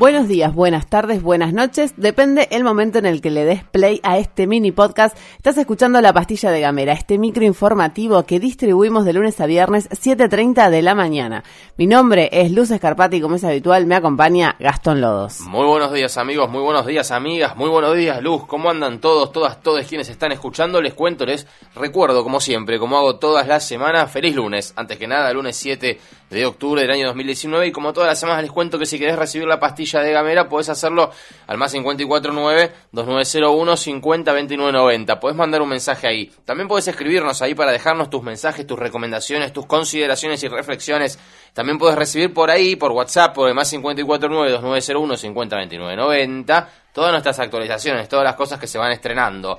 Buenos días, buenas tardes, buenas noches. Depende el momento en el que le des play a este mini podcast. Estás escuchando La Pastilla de Gamera, este micro informativo que distribuimos de lunes a viernes 7.30 de la mañana. Mi nombre es Luz Escarpati y como es habitual me acompaña Gastón Lodos. Muy buenos días amigos, muy buenos días amigas, muy buenos días Luz. ¿Cómo andan todos, todas, todos quienes están escuchando? Les cuento, les recuerdo como siempre, como hago todas las semanas, feliz lunes. Antes que nada, lunes 7 de octubre del año 2019 y como todas las semanas les cuento que si querés recibir la pastilla de Gamera podés hacerlo al más 549-2901-502990. Podés mandar un mensaje ahí. También podés escribirnos ahí para dejarnos tus mensajes, tus recomendaciones, tus consideraciones y reflexiones. También podés recibir por ahí, por WhatsApp, por el más 549-2901-502990, todas nuestras actualizaciones, todas las cosas que se van estrenando.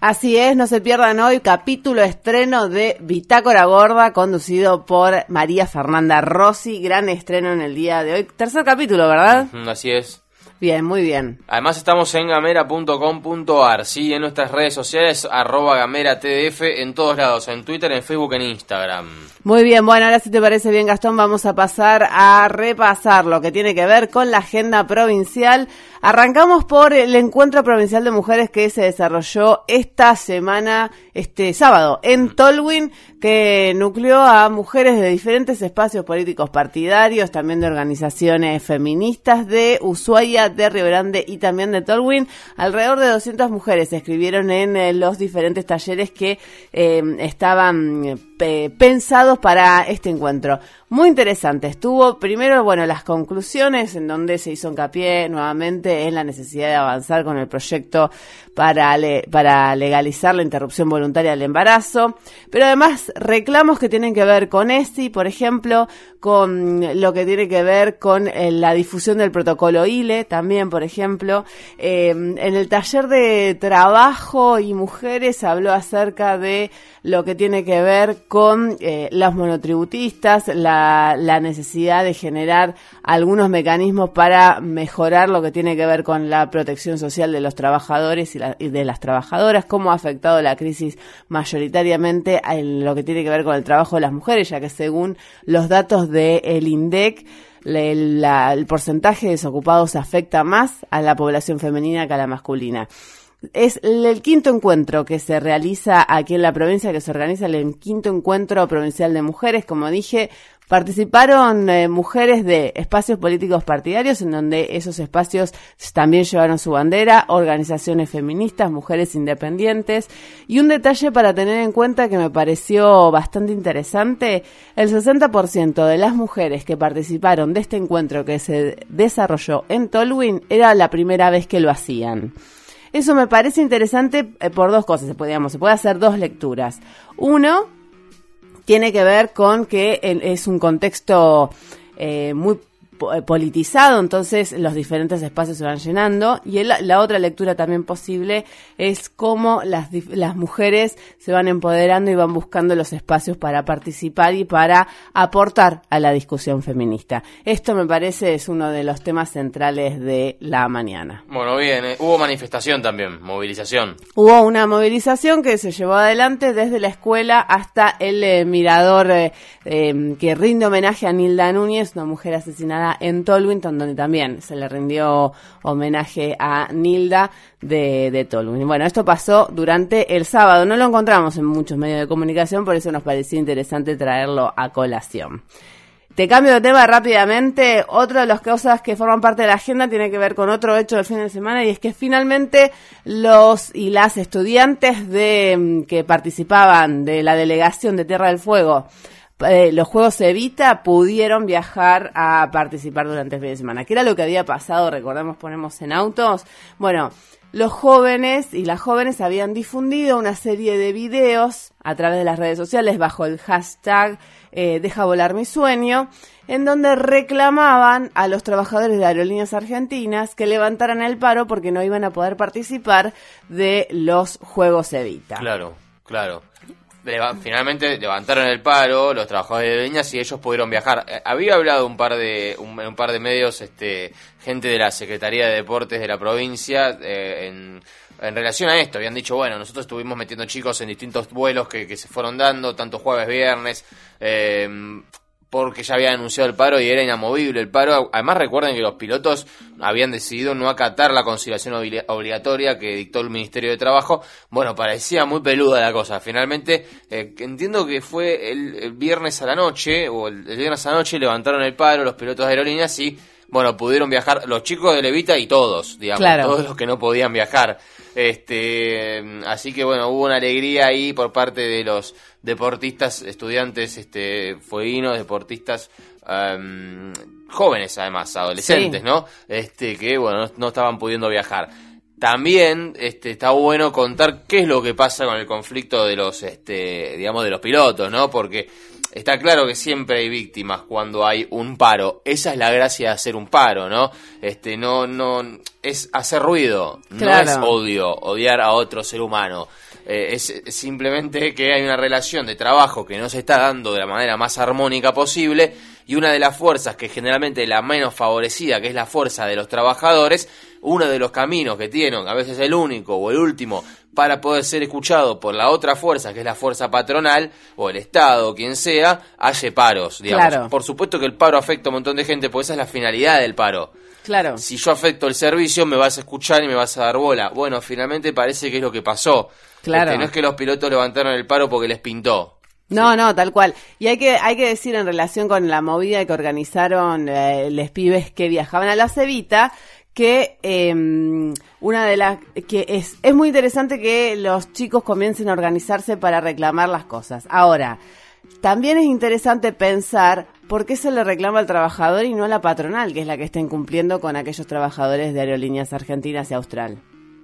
Así es, no se pierdan hoy capítulo estreno de Bitácora Gorda, conducido por María Fernanda Rossi. Gran estreno en el día de hoy. Tercer capítulo, ¿verdad? Así es. Bien, muy bien. Además estamos en gamera.com.ar, sí, en nuestras redes sociales, arroba gamera tdf, en todos lados, en Twitter, en Facebook, en Instagram. Muy bien, bueno, ahora si te parece bien, Gastón, vamos a pasar a repasar lo que tiene que ver con la agenda provincial. Arrancamos por el encuentro provincial de mujeres que se desarrolló esta semana, este sábado, en Tolwyn, que nucleó a mujeres de diferentes espacios políticos partidarios, también de organizaciones feministas de Ushuaia, de Río Grande y también de Tolwyn. Alrededor de 200 mujeres escribieron en eh, los diferentes talleres que eh, estaban eh, pensados para este encuentro. Muy interesante. Estuvo primero, bueno, las conclusiones en donde se hizo hincapié nuevamente en la necesidad de avanzar con el proyecto para, para legalizar la interrupción voluntaria del embarazo, pero además reclamos que tienen que ver con ESI, por ejemplo, con lo que tiene que ver con eh, la difusión del protocolo ILE, también, por ejemplo. Eh, en el taller de trabajo y mujeres habló acerca de lo que tiene que ver con eh, los monotributistas, la, la, necesidad de generar algunos mecanismos para mejorar lo que tiene que ver con la protección social de los trabajadores y, y de las trabajadoras, cómo ha afectado la crisis mayoritariamente en lo que tiene que ver con el trabajo de las mujeres, ya que según los datos del el INDEC, el, el porcentaje de desocupados afecta más a la población femenina que a la masculina. Es el quinto encuentro que se realiza aquí en la provincia, que se organiza el quinto encuentro provincial de mujeres, como dije, Participaron eh, mujeres de espacios políticos partidarios, en donde esos espacios también llevaron su bandera, organizaciones feministas, mujeres independientes. Y un detalle para tener en cuenta que me pareció bastante interesante, el 60% de las mujeres que participaron de este encuentro que se desarrolló en Tolwyn era la primera vez que lo hacían. Eso me parece interesante eh, por dos cosas, podríamos, se puede hacer dos lecturas. Uno, tiene que ver con que es un contexto eh, muy politizado, entonces los diferentes espacios se van llenando. Y la otra lectura también posible es cómo las, las mujeres se van empoderando y van buscando los espacios para participar y para aportar a la discusión feminista. Esto me parece es uno de los temas centrales de la mañana. Bueno, bien, eh, hubo manifestación también, movilización. Hubo una movilización que se llevó adelante desde la escuela hasta el eh, mirador que rinde homenaje a Nilda Núñez, una mujer asesinada en Tolwynton, donde también se le rindió homenaje a Nilda de, de Tolwyn. Bueno, esto pasó durante el sábado, no lo encontramos en muchos medios de comunicación, por eso nos pareció interesante traerlo a colación. Te cambio de tema rápidamente. Otra de las cosas que forman parte de la agenda tiene que ver con otro hecho del fin de semana y es que finalmente los y las estudiantes de mm, que participaban de la delegación de Tierra del Fuego eh, los Juegos Evita pudieron viajar a participar durante el fin de semana. ¿Qué era lo que había pasado? Recordemos, ponemos en autos. Bueno, los jóvenes y las jóvenes habían difundido una serie de videos a través de las redes sociales bajo el hashtag eh, Deja volar mi sueño, en donde reclamaban a los trabajadores de aerolíneas argentinas que levantaran el paro porque no iban a poder participar de los Juegos Evita. Claro, claro. Finalmente levantaron el paro los trabajadores de Aerolíneas y ellos pudieron viajar. Eh, Había hablado un par de un, un par de medios este gente de la Secretaría de Deportes de la provincia eh, en en relación a esto, habían dicho, bueno, nosotros estuvimos metiendo chicos en distintos vuelos que, que se fueron dando, tanto jueves, viernes, eh, porque ya había anunciado el paro y era inamovible el paro. Además recuerden que los pilotos habían decidido no acatar la conciliación obli- obligatoria que dictó el Ministerio de Trabajo. Bueno, parecía muy peluda la cosa. Finalmente, eh, entiendo que fue el, el viernes a la noche, o el, el viernes a la noche levantaron el paro los pilotos de aerolíneas y, bueno, pudieron viajar los chicos de Levita y todos, digamos, Claro. todos los que no podían viajar. Este, así que bueno, hubo una alegría ahí por parte de los deportistas, estudiantes, este, fueguinos, deportistas am, jóvenes además, adolescentes, Sí. ¿no? Este, que bueno, no, no estaban pudiendo viajar. También este, está bueno contar qué es lo que pasa con el conflicto de los, este, digamos, de los pilotos, ¿no? Porque está claro que siempre hay víctimas cuando hay un paro. Esa es la gracia de hacer un paro, ¿no? Este, no, no, es hacer ruido, no es odio, odiar a otro ser humano. Eh, es simplemente que hay una relación de trabajo que no se está dando de la manera más armónica posible y una de las fuerzas que generalmente es la menos favorecida, que es la fuerza de los trabajadores, uno de los caminos que tienen, a veces el único o el último, para poder ser escuchado por la otra fuerza, que es la fuerza patronal, o el Estado, o quien sea, hace paros, digamos. Claro. Por supuesto que el paro afecta a un montón de gente, porque esa es la finalidad del paro. Claro. Si yo afecto el servicio, me vas a escuchar y me vas a dar bola. Bueno, finalmente parece que es lo que pasó. Claro. Este, no es que los pilotos levantaron el paro porque les pintó. No, no, tal cual. Y hay que, hay que decir en relación con la movida que organizaron eh, los pibes que viajaban a la Cevita, que eh, una de las que es, es muy interesante que los chicos comiencen a organizarse para reclamar las cosas. Ahora, también es interesante pensar por qué se le reclama al trabajador y no a la patronal, que es la que está incumpliendo con aquellos trabajadores de aerolíneas argentinas y austral.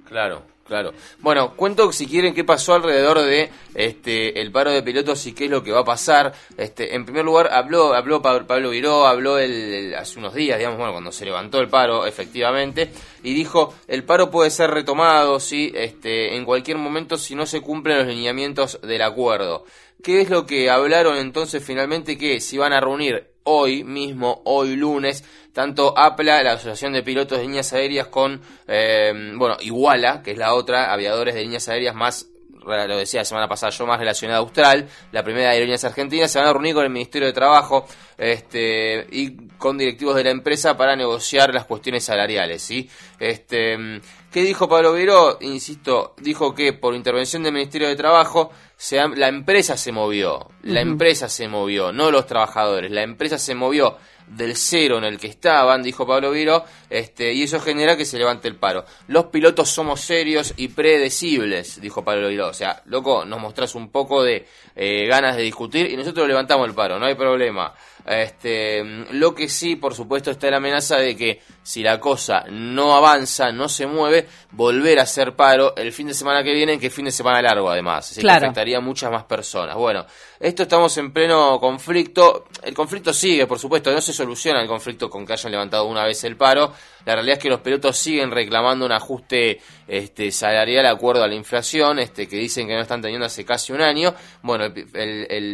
Claro, claro. Bueno, cuento si quieren qué pasó alrededor de este el paro de pilotos y qué es lo que va a pasar. Este, en primer lugar, habló habló Pa- Pablo Viró, habló el, el- hace unos días, digamos, bueno, cuando se levantó el paro, efectivamente, y dijo, el paro puede ser retomado, sí, este, en cualquier momento si no se cumplen los lineamientos del acuerdo. ¿Qué es lo que hablaron entonces finalmente? Que se iban a reunir hoy mismo, hoy lunes, tanto APLA, la Asociación de Pilotos de Líneas Aéreas, con, eh, bueno, Iguala, que es la otra, aviadores de líneas aéreas más, lo decía la semana pasada yo, más relacionada a Austral, la primera de Aerolíneas Argentinas, se van a reunir con el Ministerio de Trabajo este, y con directivos de la empresa para negociar las cuestiones salariales, ¿sí? Este, ¿Qué dijo Pablo Viró? Insisto, dijo que por intervención del Ministerio de Trabajo se la empresa se movió, la empresa se movió, no los trabajadores, la empresa se movió del cero en el que estaban, dijo Pablo Viro, este, y eso genera que se levante el paro. Los pilotos somos serios y predecibles, dijo Pablo Viro. O sea, loco, nos mostrás un poco de eh, ganas de discutir y nosotros levantamos el paro, no hay problema. Este, lo que sí, por supuesto, está la amenaza de que si la cosa no avanza, no se mueve, volver a hacer paro el fin de semana que viene, que es fin de semana largo además. Así que Claro. afectaría a muchas más personas. Bueno, esto estamos en pleno conflicto. El conflicto sigue, por supuesto, no se soluciona el conflicto con que hayan levantado una vez el paro. La realidad es que los pilotos siguen reclamando un ajuste este, salarial acuerdo a la inflación, este, que dicen que no están teniendo hace casi un año. Bueno,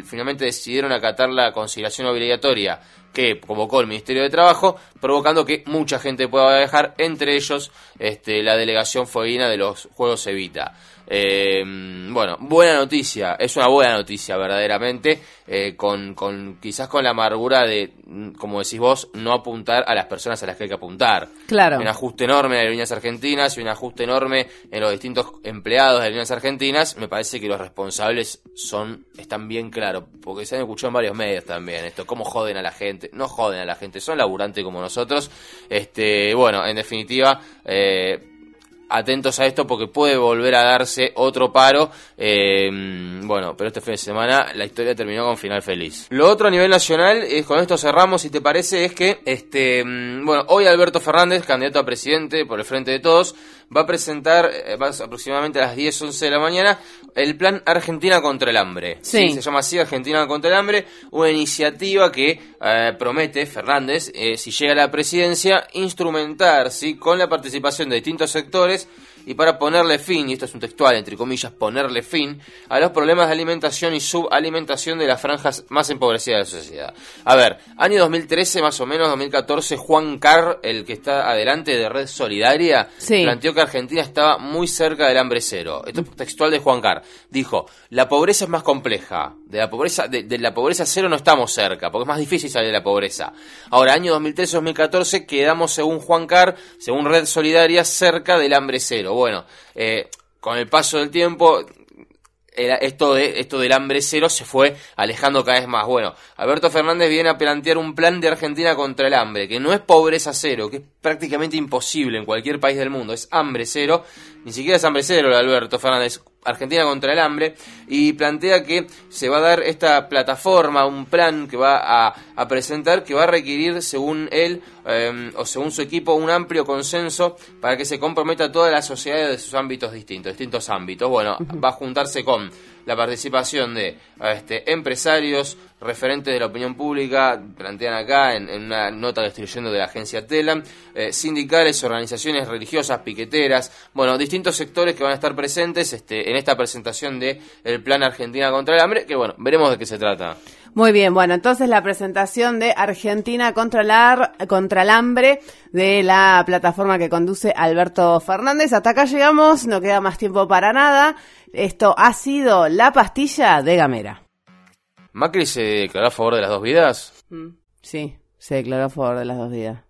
finalmente decidieron acatar la conciliación obligatoria que convocó el Ministerio de Trabajo, provocando que mucha gente pueda viajar, entre ellos este, la delegación fueguina de los Juegos Evita. Eh, bueno, buena noticia, es una buena noticia verdaderamente, eh, con, con quizás con la amargura de, como decís vos, no apuntar a las personas a las que hay que apuntar. Claro. Hay un ajuste enorme en Aerolíneas Argentinas y un ajuste enorme en los distintos empleados de Aerolíneas Argentinas. Me parece que los responsables son están bien claros, porque se han escuchado en varios medios también esto, cómo joden a la gente. No joden a la gente, son laburantes como nosotros. Este, bueno, en definitiva, eh, atentos a esto porque puede volver a darse otro paro. Eh, bueno, pero este fin de semana la historia terminó con final feliz. Lo otro a nivel nacional, es, con esto cerramos, si te parece, es que este mm, bueno, hoy Alberto Fernández, candidato a presidente por el Frente de Todos, va a presentar eh, a- aproximadamente a las 10, 11 de la mañana el plan Argentina contra el hambre. Sí. Se llama así Argentina contra el hambre, una iniciativa que eh, promete Fernández, eh, si llega a la presidencia, instrumentar ¿sí? con la participación de distintos sectores guys. Y para ponerle fin, y esto es un textual, entre comillas, ponerle fin a los problemas de alimentación y subalimentación de las franjas más empobrecidas de la sociedad. A ver, año 2013 más o menos, 2014, Juan Carr, el que está adelante de Red Solidaria, planteó que Argentina estaba muy cerca del hambre cero. Esto es textual de Juan Carr. Dijo, la pobreza es más compleja, de la pobreza, de, la pobreza cero no estamos cerca, porque es más difícil salir de la pobreza. Ahora, año 2013-2014 quedamos, según Juan Carr, según Red Solidaria, cerca del hambre cero. Bueno, eh, con el paso del tiempo, esto, de, esto del hambre cero se fue alejando cada vez más. Bueno, Alberto Fernández viene a plantear un plan de Argentina contra el hambre, que no es pobreza cero, que es prácticamente imposible en cualquier país del mundo, es hambre cero, ni siquiera es hambre cero Alberto Fernández, Argentina contra el hambre, y plantea que se va a dar esta plataforma, un plan que va a, presentar, que va a requerir, según él em, o según su equipo, un amplio consenso para que se comprometa toda la sociedad de sus ámbitos distintos, distintos ámbitos. Bueno, va a juntarse con la participación de este, empresarios, referentes de la opinión pública, plantean acá en, una nota que de la agencia Telam, eh, sindicales, organizaciones religiosas, piqueteras, bueno, distintos sectores que van a estar presentes este, en esta presentación de el Plan Argentina contra el Hambre, que bueno, veremos de qué se trata. Muy bien, bueno, entonces la presentación de Argentina contra el, contra el hambre de la plataforma que conduce Alberto Fernández. Hasta acá llegamos, no queda más tiempo para nada. Esto ha sido la pastilla de Gamera. ¿Macri se declaró a favor de las dos vidas? Mm, sí, se declaró a favor de las dos vidas.